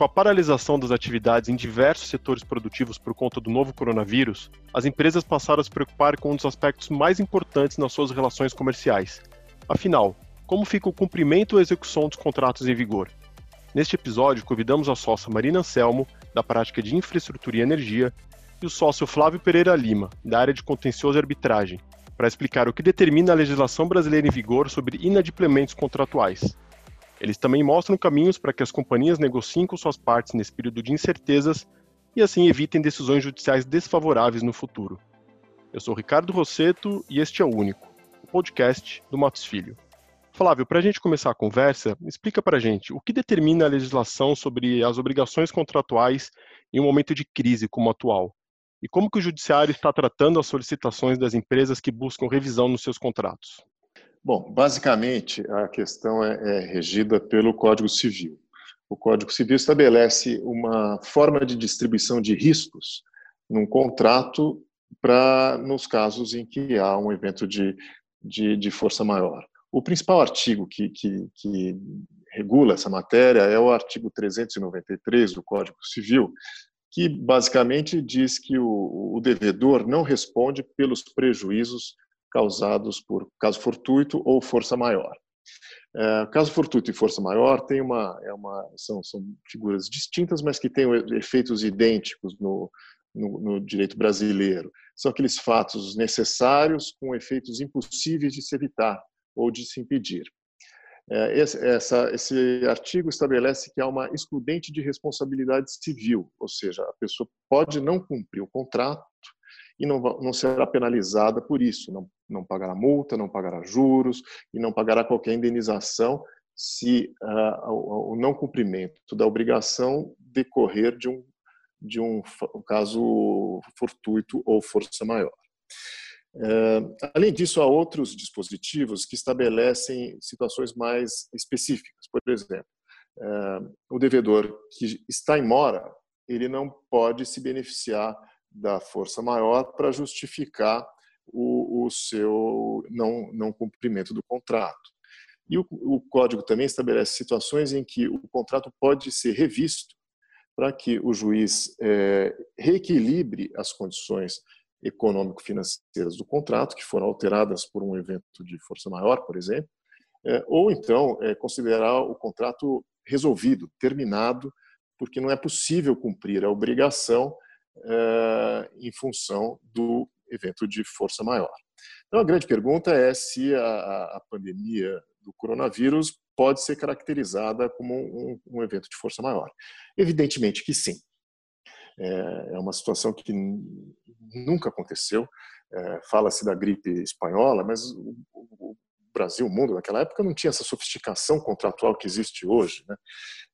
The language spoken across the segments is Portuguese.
com a paralisação das atividades em diversos setores produtivos por conta do novo coronavírus, as empresas passaram a se preocupar com um dos aspectos mais importantes nas suas relações comerciais. Afinal, como fica o cumprimento ou execução dos contratos em vigor? Neste episódio, convidamos a sócia Marina Anselmo, da prática de infraestrutura e energia, e o sócio Flávio Pereira Lima, da área de contencioso e arbitragem, para explicar o que determina a legislação brasileira em vigor sobre inadimplementos contratuais. Eles também mostram caminhos para que as companhias negociem com suas partes nesse período de incertezas e assim evitem decisões judiciais desfavoráveis no futuro. Eu sou Ricardo Rosseto e este é o Único, o podcast do Matos Filho. Flávio, para a gente começar a conversa, explica para a gente o que determina a legislação sobre as obrigações contratuais em um momento de crise como o atual e como que o judiciário está tratando as solicitações das empresas que buscam revisão nos seus contratos. Bom, basicamente a questão é, é regida pelo Código Civil. O Código Civil estabelece uma forma de distribuição de riscos num contrato para nos casos em que há um evento de, de, de força maior. O principal artigo que, que, que, regula essa matéria é o artigo 393 do Código Civil, que basicamente diz que o, o devedor não responde pelos prejuízos causados por caso fortuito ou força maior. É, caso fortuito e força maior tem uma, é uma, são, são figuras distintas, mas que têm efeitos idênticos no, no, no, direito brasileiro. São aqueles fatos necessários com efeitos impossíveis de se evitar ou de se impedir. É, esse, essa, esse artigo estabelece que há uma excludente de responsabilidade civil, ou seja, a pessoa pode não cumprir o contrato e não, não será penalizada por isso, não, não pagará multa, não pagará juros e não pagará qualquer indenização se uh, o, o, não cumprimento da obrigação decorrer de um, de um, um caso fortuito ou força maior. Uh, além disso, há outros dispositivos que estabelecem situações mais específicas. Por exemplo, uh, o devedor que está em mora, ele não pode se beneficiar da força maior para justificar o, o, seu não, não cumprimento do contrato. E o, o código também estabelece situações em que o contrato pode ser revisto para que o juiz é, reequilibre as condições econômico-financeiras do contrato, que foram alteradas por um evento de força maior, por exemplo, é, ou então é, considerar o contrato resolvido, terminado, porque não é possível cumprir a obrigação em função do evento de força maior. Então, a grande pergunta é se a, a pandemia do coronavírus pode ser caracterizada como um, um, evento de força maior. Evidentemente que sim. É, é uma situação que nunca aconteceu. É, Fala-se da gripe espanhola, mas o, o, Brasil, mundo naquela época não tinha essa sofisticação contratual que existe hoje. Né?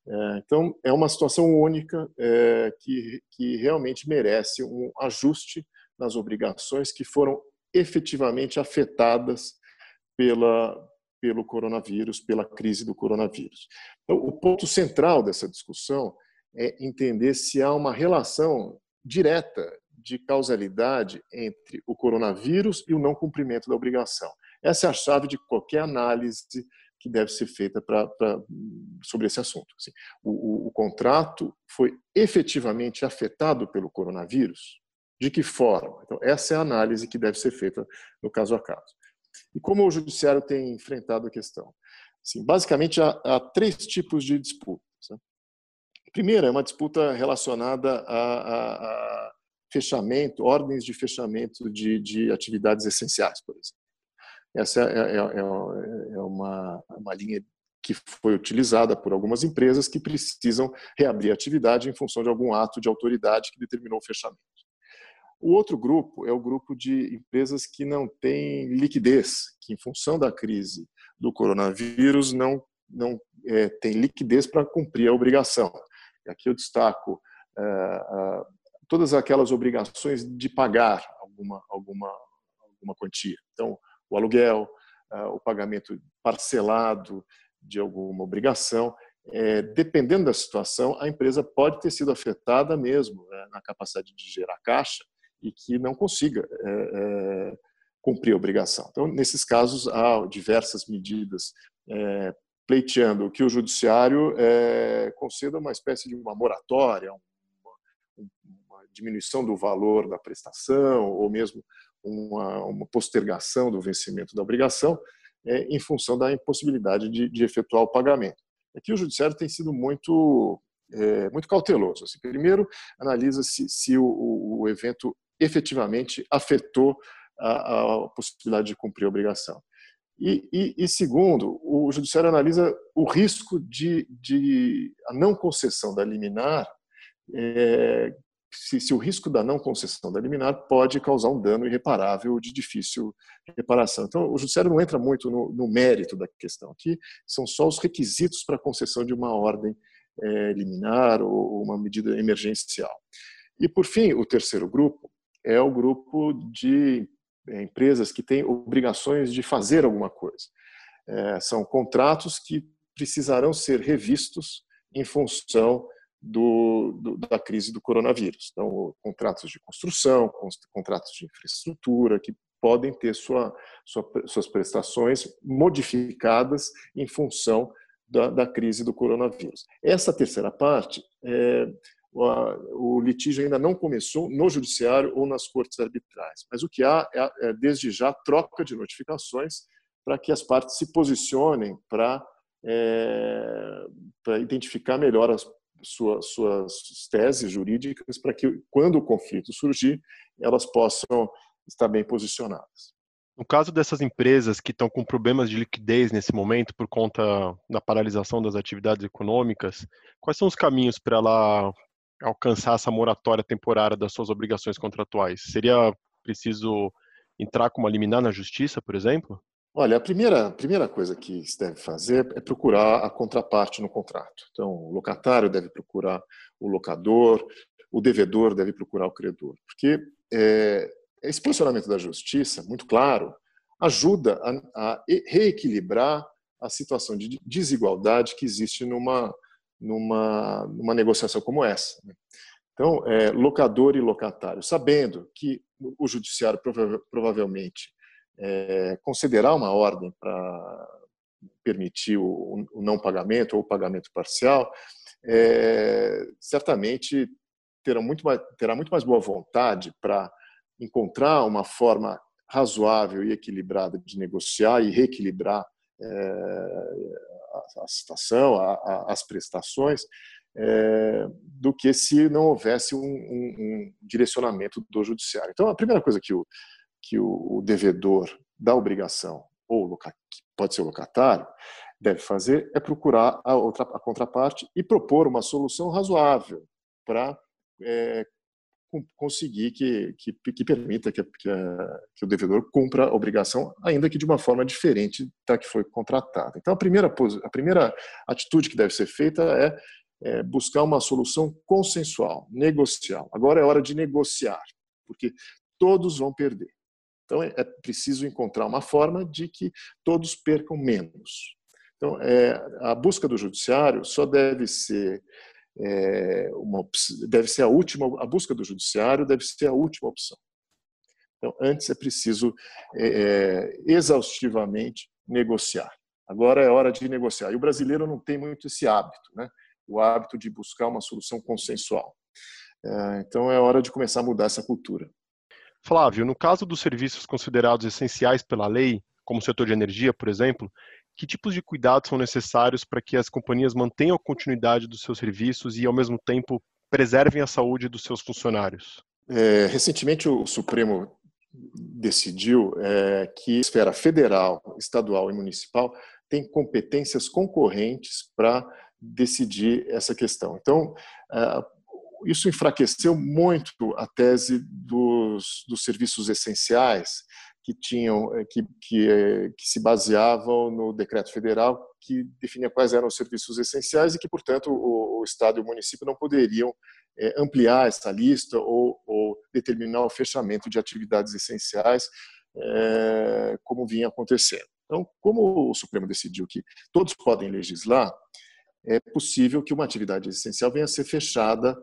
É, então, é uma situação única é, que, que realmente merece um ajuste nas obrigações que foram efetivamente afetadas pela, pelo coronavírus, pela crise do coronavírus. Então, o ponto central dessa discussão é entender se há uma relação direta de causalidade entre o coronavírus e o não cumprimento da obrigação. Essa é a chave de qualquer análise que deve ser feita pra, pra sobre esse assunto. Assim, o, o, o contrato foi efetivamente afetado pelo coronavírus? De que forma? Então, essa é a análise que deve ser feita no caso a caso. E como o judiciário tem enfrentado a questão? Assim, basicamente, há, há três tipos de disputas. Né? A primeira é uma disputa relacionada a, a, a fechamento, ordens de fechamento de, de atividades essenciais, por exemplo. Essa é, é, é, é uma, uma linha que foi utilizada por algumas empresas que precisam reabrir a atividade em função de algum ato de autoridade que determinou o fechamento. O outro grupo é o grupo de empresas que não têm liquidez, que em função da crise do coronavírus não, não é, tem liquidez para cumprir a obrigação. E aqui eu destaco é, todas aquelas obrigações de pagar alguma, alguma, alguma quantia. Então, o aluguel, ah, o pagamento parcelado de alguma obrigação. É, dependendo da situação, a empresa pode ter sido afetada mesmo né, na capacidade de gerar caixa e que não consiga é, é, cumprir a obrigação. Então, nesses casos, há diversas medidas é, pleiteando que o judiciário é, conceda uma espécie de uma moratória, uma, uma, diminuição do valor da prestação ou mesmo uma, uma postergação do vencimento da obrigação é, em função da impossibilidade de, de, efetuar o pagamento. Aqui o judiciário tem sido muito é, muito cauteloso. Assim, primeiro, analisa se, se o, o evento efetivamente afetou a, a possibilidade de cumprir a obrigação. E, e, e, segundo, o judiciário analisa o risco de, de a não concessão da liminar, é, se, se, o risco da não concessão da liminar pode causar um dano irreparável de difícil reparação. Então, o judiciário não entra muito no, no mérito da questão. Aqui são só os requisitos para a concessão de uma ordem é, liminar ou uma medida emergencial. E, por fim, o terceiro grupo é o grupo de é, empresas que têm obrigações de fazer alguma coisa. É, são contratos que precisarão ser revistos em função do, do, da crise do coronavírus. Então, contratos de construção, contratos de infraestrutura, que podem ter sua, sua, suas prestações modificadas em função da, da, crise do coronavírus. Essa terceira parte é, o litígio ainda não começou no judiciário ou nas cortes arbitrais, mas o que há é, é desde já, troca de notificações para que as partes se posicionem para, é, para identificar melhor as suas, suas teses jurídicas, para que, quando o conflito surgir, elas possam estar bem posicionadas. No caso dessas empresas que estão com problemas de liquidez nesse momento por conta da paralisação das atividades econômicas, quais são os caminhos para ela alcançar essa moratória temporária das suas obrigações contratuais? Seria preciso entrar com uma liminar na justiça, por exemplo? Olha, a primeira, a primeira coisa que se deve fazer é procurar a contraparte no contrato. Então, o locatário deve procurar o locador, o devedor deve procurar o credor. Porque é, esse posicionamento da justiça, muito claro, ajuda a, a reequilibrar a situação de desigualdade que existe numa, numa, numa negociação como essa. Né? Então, é, locador e locatário, sabendo que o judiciário prova provavelmente é, concederá uma ordem para permitir o, o, não pagamento ou o pagamento parcial, é, certamente terá muito, mais, terá muito mais boa vontade para encontrar uma forma razoável e equilibrada de negociar e reequilibrar é, a, situação, a, a, as prestações, é, do que se não houvesse um, um, um, direcionamento do judiciário. Então, a primeira coisa que o, que o, o devedor da obrigação, ou pode ser o locatário, deve fazer é procurar a, outra, a contraparte e propor uma solução razoável para é, conseguir que, que, que permita que, que, que, o devedor cumpra a obrigação, ainda que de uma forma diferente da que foi contratada. Então, a primeira, a primeira atitude que deve ser feita é, é buscar uma solução consensual, negocial. Agora é hora de negociar, porque todos vão perder. Então, é, é preciso encontrar uma forma de que todos percam menos. Então, é, a busca do judiciário só deve ser é, uma, deve ser a última, a busca do judiciário deve ser a última opção. Então, antes é preciso é, é, exaustivamente negociar. Agora é hora de negociar. E o brasileiro não tem muito esse hábito, né? o hábito de buscar uma solução consensual. É, então é hora de começar a mudar essa cultura. Flávio, no caso dos serviços considerados essenciais pela lei, como o setor de energia, por exemplo, que tipos de cuidados são necessários para que as companhias mantenham a continuidade dos seus serviços e, ao mesmo tempo, preservem a saúde dos seus funcionários? É, recentemente, o Supremo decidiu é, que a esfera federal, estadual e municipal tem competências concorrentes para decidir essa questão. Então, isso enfraqueceu muito a tese dos, dos serviços essenciais, que tinham eh, que, que, eh, que, se baseavam no decreto federal que definia quais eram os serviços essenciais e que, portanto, o, o Estado e o município não poderiam é, ampliar essa lista ou, ou, determinar o fechamento de atividades essenciais é, como vinha acontecendo. Então, como o Supremo decidiu que todos podem legislar, é possível que uma atividade essencial venha a ser fechada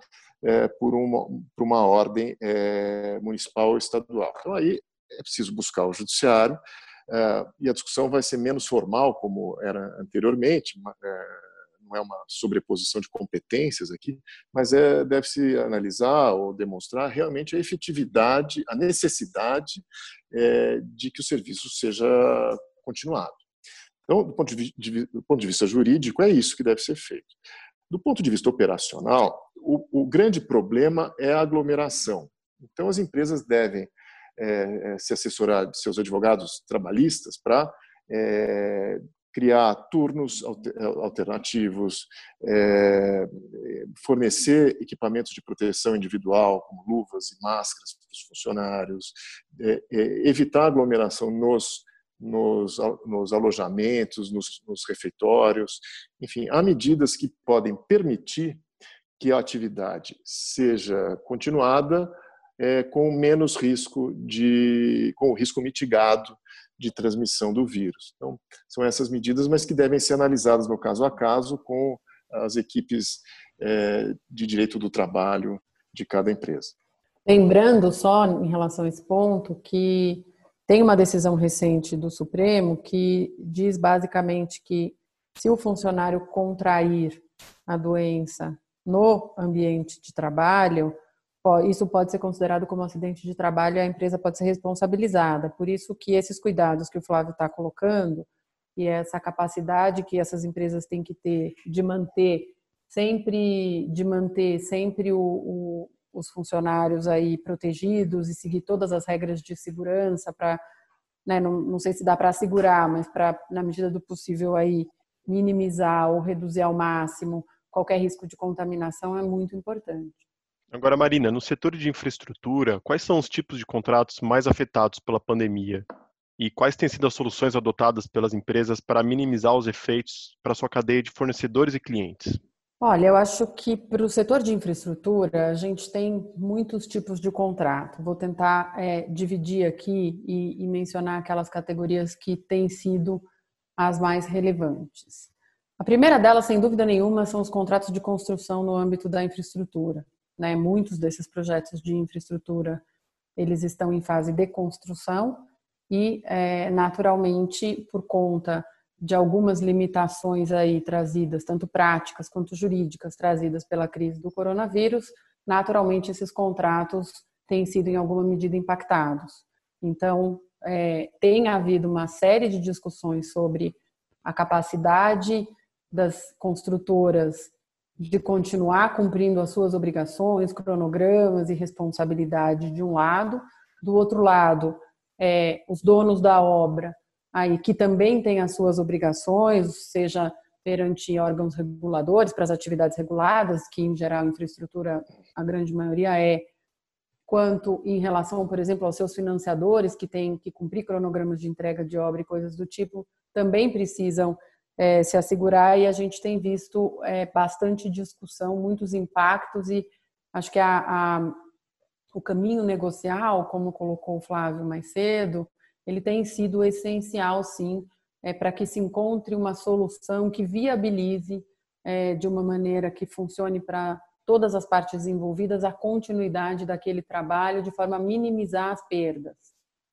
é, por, uma, por uma ordem municipal ou estadual. Então, aí é preciso buscar o judiciário e a discussão vai ser menos formal, como era anteriormente, não é uma sobreposição de competências aqui, mas é, deve-se analisar ou demonstrar realmente a efetividade, a necessidade é, de que o serviço seja continuado. Então, do ponto de, do ponto de vista jurídico, é isso que deve ser feito. Do ponto de vista operacional, o, o grande problema é a aglomeração. Então, as empresas devem é, se assessorar de seus advogados trabalhistas para é, criar turnos alternativos, é, fornecer equipamentos de proteção individual, como luvas e máscaras para os funcionários, é, é, evitar aglomeração nos, nos, nos alojamentos, nos, nos refeitórios, enfim, há medidas que podem permitir que a atividade seja continuada é, com menos risco de, com o risco mitigado de transmissão do vírus. Então, são essas medidas, mas que devem ser analisadas no caso a caso com as equipes é, de direito do trabalho de cada empresa. Lembrando só em relação a esse ponto que tem uma decisão recente do Supremo que diz basicamente que se o funcionário contrair a doença no ambiente de trabalho, isso pode ser considerado como um acidente de trabalho e a empresa pode ser responsabilizada. Por isso que esses cuidados que o Flávio está colocando e essa capacidade que essas empresas têm que ter de manter sempre de manter sempre o, o, os funcionários aí protegidos e seguir todas as regras de segurança para né, não, não sei se dá para assegurar, mas para na medida do possível aí minimizar ou reduzir ao máximo qualquer risco de contaminação é muito importante. Agora, Marina, no setor de infraestrutura, quais são os tipos de contratos mais afetados pela pandemia? E quais têm sido as soluções adotadas pelas empresas para minimizar os efeitos para sua cadeia de fornecedores e clientes? Olha, eu acho que para o setor de infraestrutura, a gente tem muitos tipos de contrato. Vou tentar é, dividir aqui e, e mencionar aquelas categorias que têm sido as mais relevantes. A primeira delas, sem dúvida nenhuma, são os contratos de construção no âmbito da infraestrutura. Né? Muitos desses projetos de infraestrutura eles estão em fase de construção e, é, naturalmente, por conta de algumas limitações aí trazidas, tanto práticas quanto jurídicas, trazidas pela crise do coronavírus, naturalmente esses contratos têm sido em alguma medida impactados. Então, é, tem havido uma série de discussões sobre a capacidade das construtoras de continuar cumprindo as suas obrigações, cronogramas e responsabilidade de um lado, do outro lado, é, os donos da obra, aí que também têm as suas obrigações, seja perante órgãos reguladores para as atividades reguladas, que em geral a infraestrutura a grande maioria é, quanto em relação, por exemplo, aos seus financiadores que têm que cumprir cronogramas de entrega de obra e coisas do tipo, também precisam é, se assegurar e a gente tem visto é, bastante discussão, muitos impactos e acho que a, a, o caminho negocial, como colocou o Flávio mais cedo, ele tem sido essencial, sim, é, para que se encontre uma solução que viabilize é, de uma maneira que funcione para todas as partes envolvidas a continuidade daquele trabalho de forma a minimizar as perdas.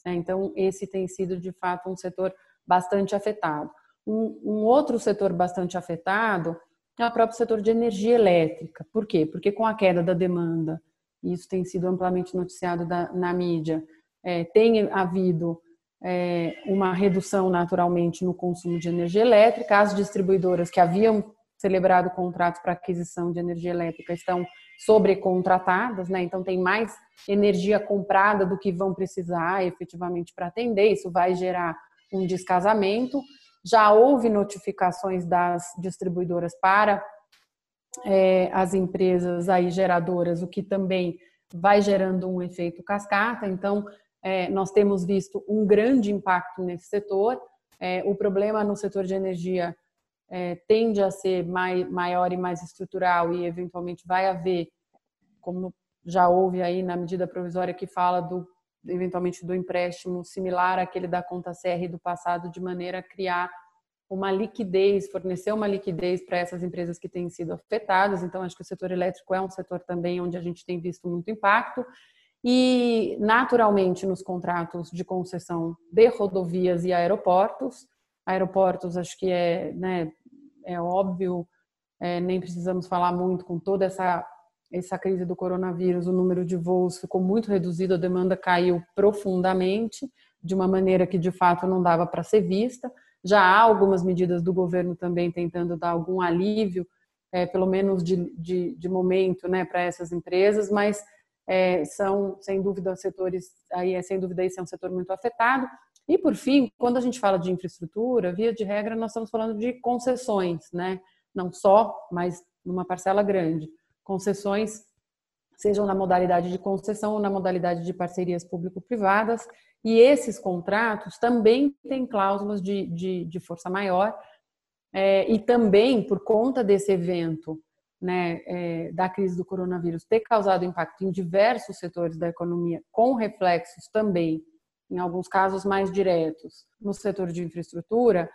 É, então, esse tem sido, de fato, um setor bastante afetado. Um, um outro setor bastante afetado é o próprio setor de energia elétrica. Por quê? Porque com a queda da demanda, isso tem sido amplamente noticiado da, na mídia, é, tem havido é, uma redução naturalmente no consumo de energia elétrica. As distribuidoras que haviam celebrado contratos para aquisição de energia elétrica estão sobrecontratadas, né? Então tem mais energia comprada do que vão precisar efetivamente para atender. Isso vai gerar um descasamento já houve notificações das distribuidoras para é, as empresas aí geradoras, o que também vai gerando um efeito cascata. Então, é, nós temos visto um grande impacto nesse setor. É, o problema no setor de energia é, tende a ser mai, maior e mais estrutural e, eventualmente, vai haver, como já houve aí na medida provisória que fala do eventualmente do empréstimo similar àquele da conta CR do passado, de maneira a criar uma liquidez, fornecer uma liquidez para essas empresas que têm sido afetadas. Então, acho que o setor elétrico é um setor também onde a gente tem visto muito impacto. e, naturalmente, nos contratos de concessão de rodovias e aeroportos. Aeroportos, acho que é, né, é óbvio, é, nem precisamos falar muito com toda essa, essa crise do coronavírus, o número de voos ficou muito reduzido, a demanda caiu profundamente, de uma maneira que de fato não dava para ser vista. Já há algumas medidas do governo também tentando dar algum alívio, é, pelo menos de, de, de momento, né, para essas empresas, mas é, são, sem dúvida, setores, aí é sem dúvida esse é um setor muito afetado. E, por fim, quando a gente fala de infraestrutura, via de regra, nós estamos falando de concessões, né? Não só, mas numa parcela grande. Concessões, sejam na modalidade de concessão ou na modalidade de parcerias público-privadas, e esses contratos também têm cláusulas de, de, de força maior, é, e também, por conta desse evento né, é, da crise do coronavírus ter causado impacto em diversos setores da economia, com reflexos também, em alguns casos mais diretos, no setor de infraestrutura,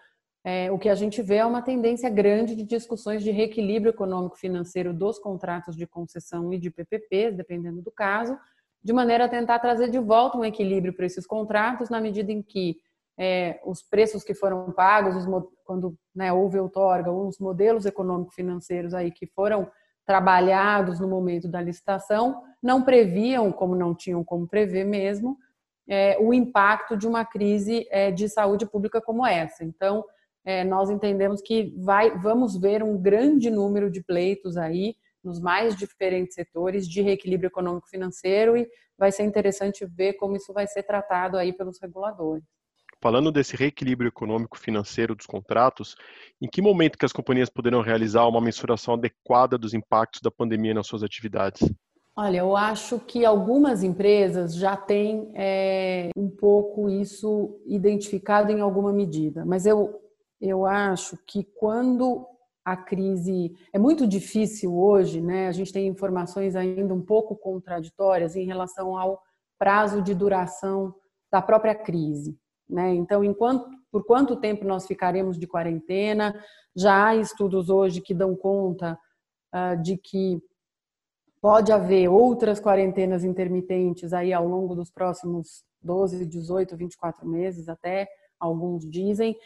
é, o que a gente vê é uma tendência grande de discussões de reequilíbrio econômico-financeiro dos contratos de concessão e de PPPs, dependendo do caso, de maneira a tentar trazer de volta um equilíbrio para esses contratos, na medida em que é, os preços que foram pagos, os, quando né, houve outorga, os modelos econômico-financeiros aí que foram trabalhados no momento da licitação, não previam, como não tinham como prever mesmo, é, o impacto de uma crise é, de saúde pública como essa. Então, é, nós entendemos que vai, vamos ver um grande número de pleitos aí nos mais diferentes setores de reequilíbrio econômico-financeiro e vai ser interessante ver como isso vai ser tratado aí pelos reguladores falando desse reequilíbrio econômico financeiro dos contratos, em que momento que as companhias poderão realizar uma mensuração adequada dos impactos da pandemia nas suas atividades? Olha, eu acho que algumas empresas já têm é, um pouco isso identificado em alguma medida, mas eu, eu acho que quando a crise é muito difícil hoje, né? A gente tem informações ainda um pouco contraditórias em relação ao prazo de duração da própria crise. Né? Então, enquanto, por quanto tempo nós ficaremos de quarentena? Já há estudos hoje que dão conta uh, de que pode haver outras quarentenas intermitentes aí ao longo dos próximos 12, 18, 24 meses, até alguns dizem.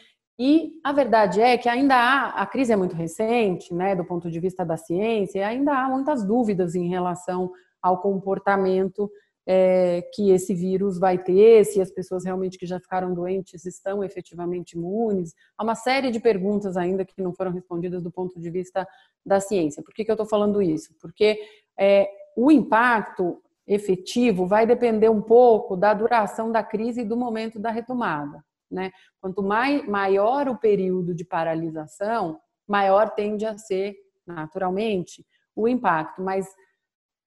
E a verdade é que ainda há, a crise é muito recente, né, do ponto de vista da ciência, e ainda há muitas dúvidas em relação ao comportamento é, que esse vírus vai ter, se as pessoas realmente que já ficaram doentes estão efetivamente imunes. Há uma série de perguntas ainda que não foram respondidas do ponto de vista da ciência. Por que, que eu estou falando isso? Porque é, o impacto efetivo vai depender um pouco da duração da crise e do momento da retomada. Né? Quanto mai, maior o período de paralisação, maior tende a ser, naturalmente, o impacto. Mas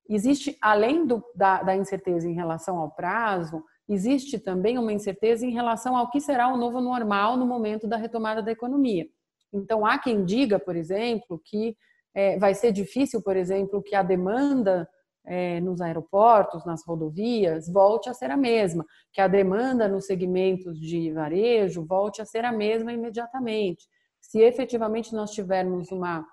existe, além do, da, da incerteza em relação ao prazo, existe também uma incerteza em relação ao que será o novo normal no momento da retomada da economia. Então, há quem diga, por exemplo, que é, vai ser difícil, por exemplo, que a demanda é, nos aeroportos, nas rodovias, volte a ser a mesma, que a demanda nos segmentos de varejo volte a ser a mesma imediatamente. Se efetivamente nós tivermos uma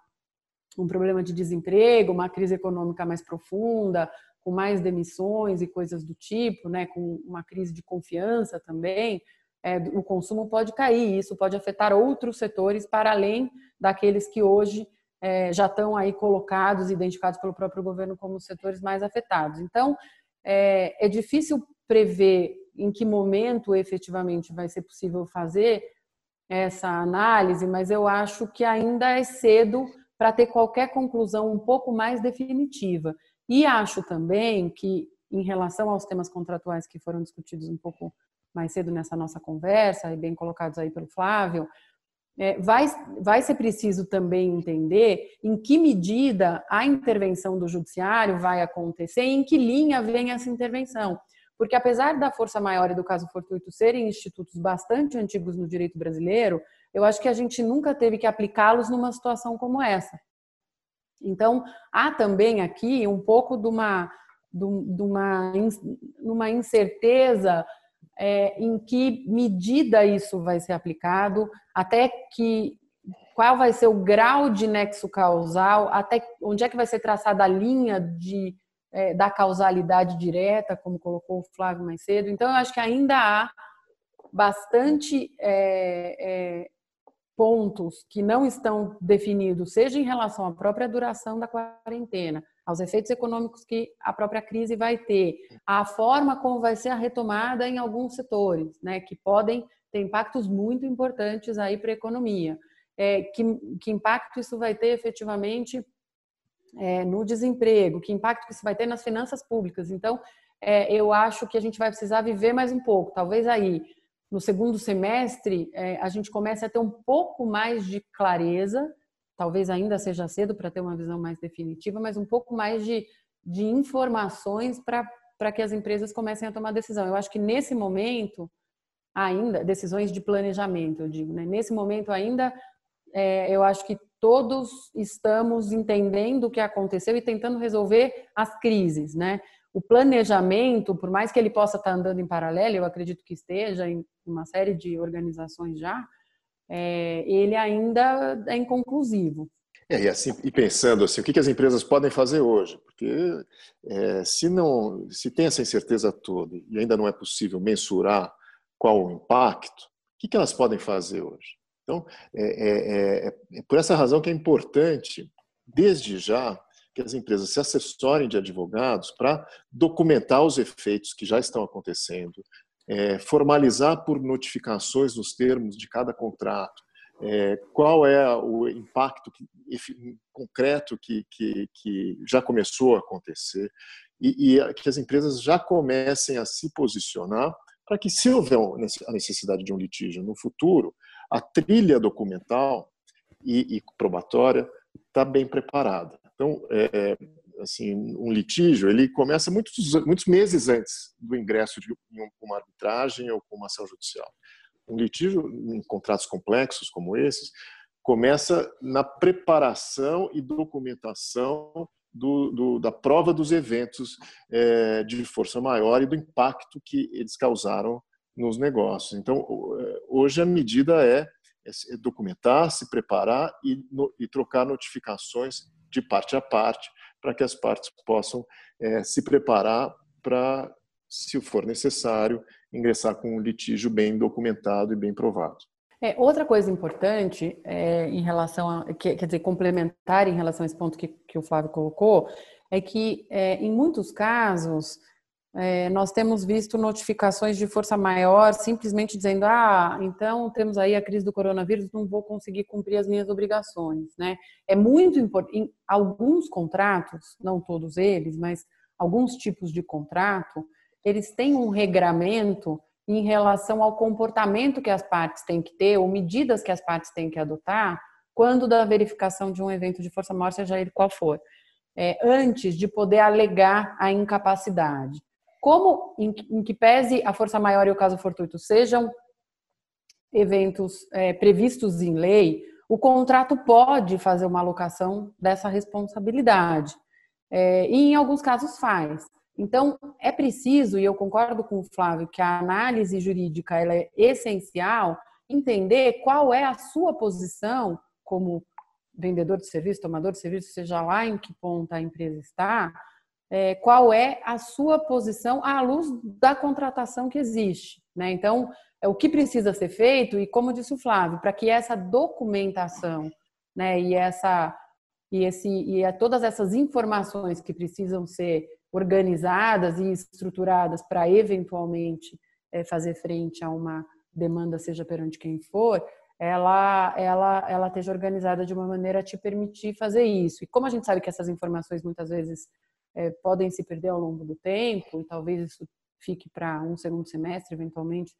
um problema de desemprego, uma crise econômica mais profunda, com mais demissões e coisas do tipo, né, com uma crise de confiança também, é, o consumo pode cair. Isso pode afetar outros setores para além daqueles que hoje é, já estão aí colocados, identificados pelo próprio governo como os setores mais afetados. Então, é, é difícil prever em que momento efetivamente vai ser possível fazer essa análise, mas eu acho que ainda é cedo para ter qualquer conclusão um pouco mais definitiva. E acho também que, em relação aos temas contratuais que foram discutidos um pouco mais cedo nessa nossa conversa, e bem colocados aí pelo Flávio, é, vai, vai ser preciso também entender em que medida a intervenção do judiciário vai acontecer e em que linha vem essa intervenção. Porque apesar da força maior e do caso fortuito serem institutos bastante antigos no direito brasileiro, eu acho que a gente nunca teve que aplicá-los numa situação como essa. Então, há também aqui um pouco de uma, de uma, uma incerteza é, em que medida isso vai ser aplicado, até que qual vai ser o grau de nexo causal, até onde é que vai ser traçada a linha de, é, da causalidade direta, como colocou o Flávio mais cedo. Então, eu acho que ainda há bastante é, é, pontos que não estão definidos, seja em relação à própria duração da quarentena, aos efeitos econômicos que a própria crise vai ter, a forma como vai ser a retomada em alguns setores, né, que podem ter impactos muito importantes aí para a economia. É, que, que impacto isso vai ter efetivamente é, no desemprego, que impacto isso vai ter nas finanças públicas. Então, é, eu acho que a gente vai precisar viver mais um pouco. Talvez aí, no segundo semestre, é, a gente comece a ter um pouco mais de clareza, talvez ainda seja cedo para ter uma visão mais definitiva, mas um pouco mais de, de informações para que as empresas comecem a tomar decisão. Eu acho que nesse momento, ainda, decisões de planejamento, eu digo, né? nesse momento ainda, é, eu acho que todos estamos entendendo o que aconteceu e tentando resolver as crises, né? O planejamento, por mais que ele possa estar andando em paralelo, eu acredito que esteja em uma série de organizações já, é, ele ainda é inconclusivo. É, e, assim, e pensando assim, o que, que as empresas podem fazer hoje? Porque é, se não, se tem essa incerteza toda e ainda não é possível mensurar qual o impacto, o que, que elas podem fazer hoje? Então, é, é, é, é por essa razão que é importante, desde já, que as empresas se assessorem de advogados para documentar os efeitos que já estão acontecendo, é, formalizar por notificações nos termos de cada contrato, é, qual é o impacto que, concreto que, que, que, já começou a acontecer e, e, que as empresas já comecem a se posicionar para que, se houver a necessidade de um litígio no futuro, a trilha documental e, e probatória está bem preparada. Então, é, assim, um litígio ele começa muitos, muitos meses antes do ingresso de uma arbitragem ou uma ação judicial. Um litígio em contratos complexos como esses começa na preparação e documentação do, do, da prova dos eventos é, de força maior e do impacto que eles causaram nos negócios. Então, é, hoje a medida é, é documentar, se preparar e, e trocar notificações de parte a parte, para que as partes possam é, se preparar para, se for necessário, ingressar com um litígio bem documentado e bem provado. É, outra coisa importante é, em relação a, quer dizer, complementar em relação a esse ponto que, que o Flávio colocou, é que é, em muitos casos é, nós temos visto notificações de força maior simplesmente dizendo: ah, então temos aí a crise do coronavírus, não vou conseguir cumprir as minhas obrigações. Né? É muito importante. Alguns contratos, não todos eles, mas alguns tipos de contrato, eles têm um regramento em relação ao comportamento que as partes têm que ter, ou medidas que as partes têm que adotar, quando da verificação de um evento de força maior, seja ele qual for. É, antes de poder alegar a incapacidade como em, em, que pese a força maior e o caso fortuito sejam eventos é, previstos em lei, o contrato pode fazer uma alocação dessa responsabilidade. É, e em alguns casos faz. Então, é preciso, e eu concordo com o Flávio, que a análise jurídica ela é essencial, entender qual é a sua posição como vendedor de serviço, tomador de serviço, seja lá em que ponta a empresa está, é, qual é a sua posição à luz da contratação que existe. Né? Então, é o que precisa ser feito, e como disse o Flávio, para que essa documentação né, e, essa, e, esse, e é todas essas informações que precisam ser organizadas e estruturadas para eventualmente é, fazer frente a uma demanda, seja perante quem for, ela, ela, ela esteja organizada de uma maneira a te permitir fazer isso. E como a gente sabe que essas informações muitas vezes é, podem se perder ao longo do tempo, e talvez isso fique para um segundo semestre, eventualmente,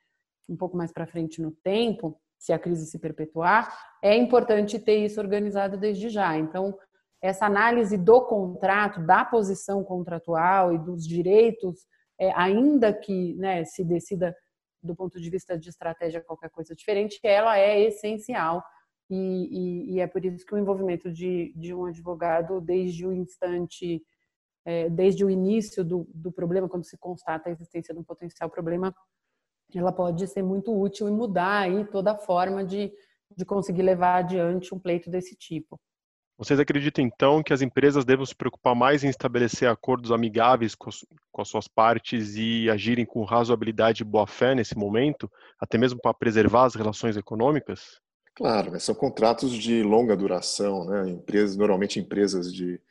um pouco mais para frente no tempo, se a crise se perpetuar, é importante ter isso organizado desde já. Então, essa análise do contrato, da posição contratual e dos direitos, é, ainda que né, se decida do ponto de vista de estratégia qualquer coisa diferente, ela é essencial. E, e, e é por isso que o envolvimento de, de um advogado, desde o instante é, desde o início do, do problema, quando se constata a existência de um potencial problema, ela pode ser muito útil e mudar aí toda a forma de, de conseguir levar adiante um pleito desse tipo. Vocês acreditam então que as empresas devem se preocupar mais em estabelecer acordos amigáveis com, com as suas partes e agirem com razoabilidade e boa-fé nesse momento, até mesmo para preservar as relações econômicas? Claro, né? são contratos de longa duração, né? empresas, normalmente empresas de,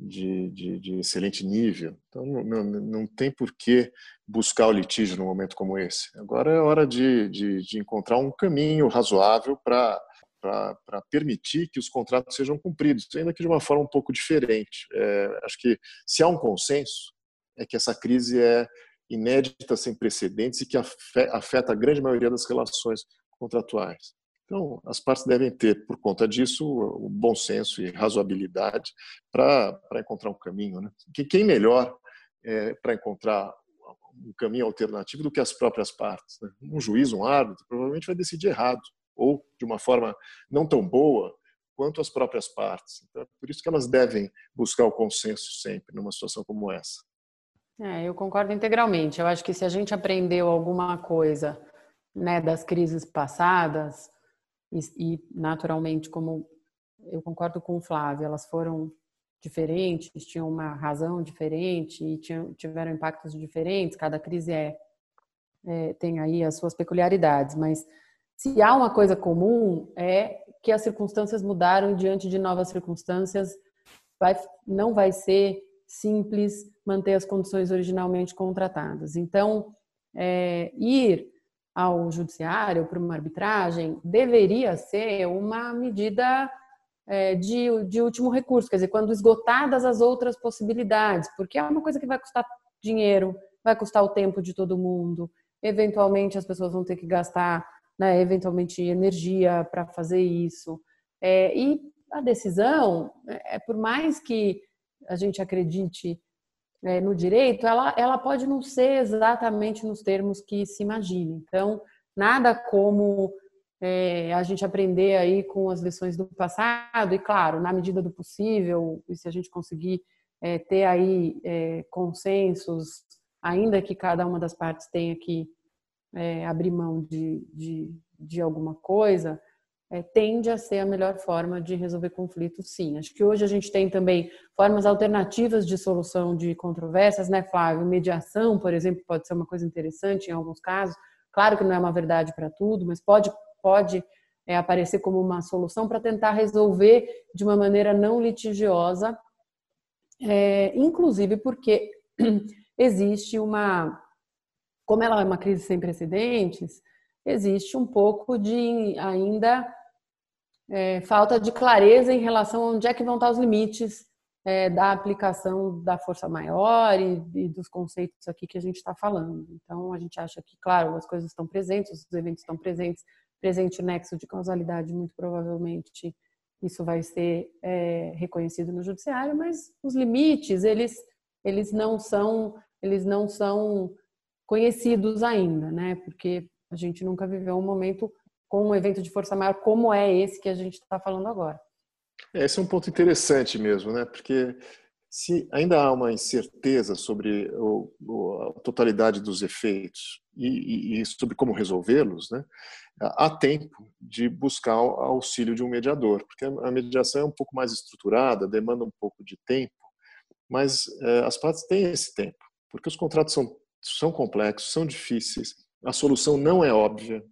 de, de, de excelente nível. Então, não, não, tem por que buscar o litígio num momento como esse. Agora é hora de, de, de encontrar um caminho razoável para para permitir que os contratos sejam cumpridos, ainda que de uma forma um pouco diferente. É, acho que se há um consenso, é que essa crise é inédita, sem precedentes e que afeta a grande maioria das relações contratuais. Então, as partes devem ter, por conta disso, o bom senso e razoabilidade para encontrar um caminho. Né? Quem melhor é, para encontrar um caminho alternativo do que as próprias partes? Né? Um juiz, um árbitro, provavelmente vai decidir errado ou de uma forma não tão boa quanto as próprias partes. Então, é por isso que elas devem buscar o consenso sempre numa situação como essa. É, eu concordo integralmente. Eu acho que se a gente aprendeu alguma coisa né, das crises passadas, e, e naturalmente, como eu concordo com o Flávio, elas foram diferentes, tinham uma razão diferente e tinham, tiveram impactos diferentes. Cada crise é, é, tem aí as suas peculiaridades, mas se há uma coisa comum, é que as circunstâncias mudaram diante de novas circunstâncias. Vai, não vai ser simples manter as condições originalmente contratadas. Então, é, ir ao judiciário para uma arbitragem deveria ser uma medida é, de, de último recurso, quer dizer, quando esgotadas as outras possibilidades, porque é uma coisa que vai custar dinheiro, vai custar o tempo de todo mundo, eventualmente as pessoas vão ter que gastar né, eventualmente energia para fazer isso. É, e a decisão, é, por mais que a gente acredite é, no direito, ela, ela pode não ser exatamente nos termos que se imagina. Então, nada como é, a gente aprender aí com as lições do passado, e claro, na medida do possível, e se a gente conseguir é, ter aí é, consensos, ainda que cada uma das partes tenha que é, abrir mão de, de, de alguma coisa, é, tende a ser a melhor forma de resolver conflitos, sim. Acho que hoje a gente tem também formas alternativas de solução de controvérsias, né, Flávio? Mediação, por exemplo, pode ser uma coisa interessante em alguns casos. Claro que não é uma verdade para tudo, mas pode, pode é, aparecer como uma solução para tentar resolver de uma maneira não litigiosa, é, inclusive porque existe uma como ela é uma crise sem precedentes, existe um pouco de ainda é, falta de clareza em relação a onde é que vão estar os limites é, da aplicação da força maior e, e, dos conceitos aqui que a gente está falando. Então, a gente acha que, claro, as coisas estão presentes, os eventos estão presentes, presente o nexo de causalidade, muito provavelmente isso vai ser é, reconhecido no judiciário, mas os limites, eles, eles não são, eles não são conhecidos ainda, né? Porque a gente nunca viveu um momento com um evento de força maior como é esse que a gente está falando agora. Esse é um ponto interessante mesmo, né? Porque se ainda há uma incerteza sobre o, a totalidade dos efeitos e, e, e sobre como resolvê-los, né? há tempo de buscar o auxílio de um mediador, porque a mediação é um pouco mais estruturada, demanda um pouco de tempo, mas é, as partes têm esse tempo, porque os contratos são são complexos, são difíceis, a solução não é óbvia.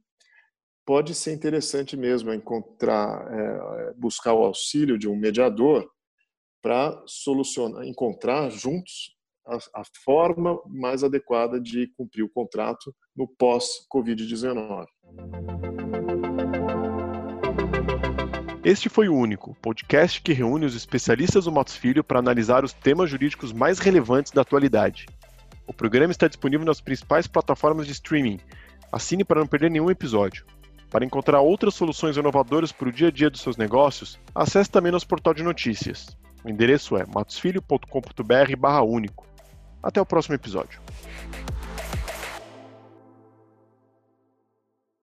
Pode ser interessante mesmo encontrar, é, buscar o auxílio de um mediador para solucionar, encontrar juntos a, a, forma mais adequada de cumprir o contrato no pós-Covid-19. Este foi o único podcast que reúne os especialistas do Matos Filho para analisar os temas jurídicos mais relevantes da atualidade. O programa está disponível nas principais plataformas de streaming. Assine para não perder nenhum episódio. Para encontrar outras soluções inovadoras para o dia a dia dos seus negócios, acesse também nosso portal de notícias. O endereço é matosfilho.com.br/único. Até o próximo episódio.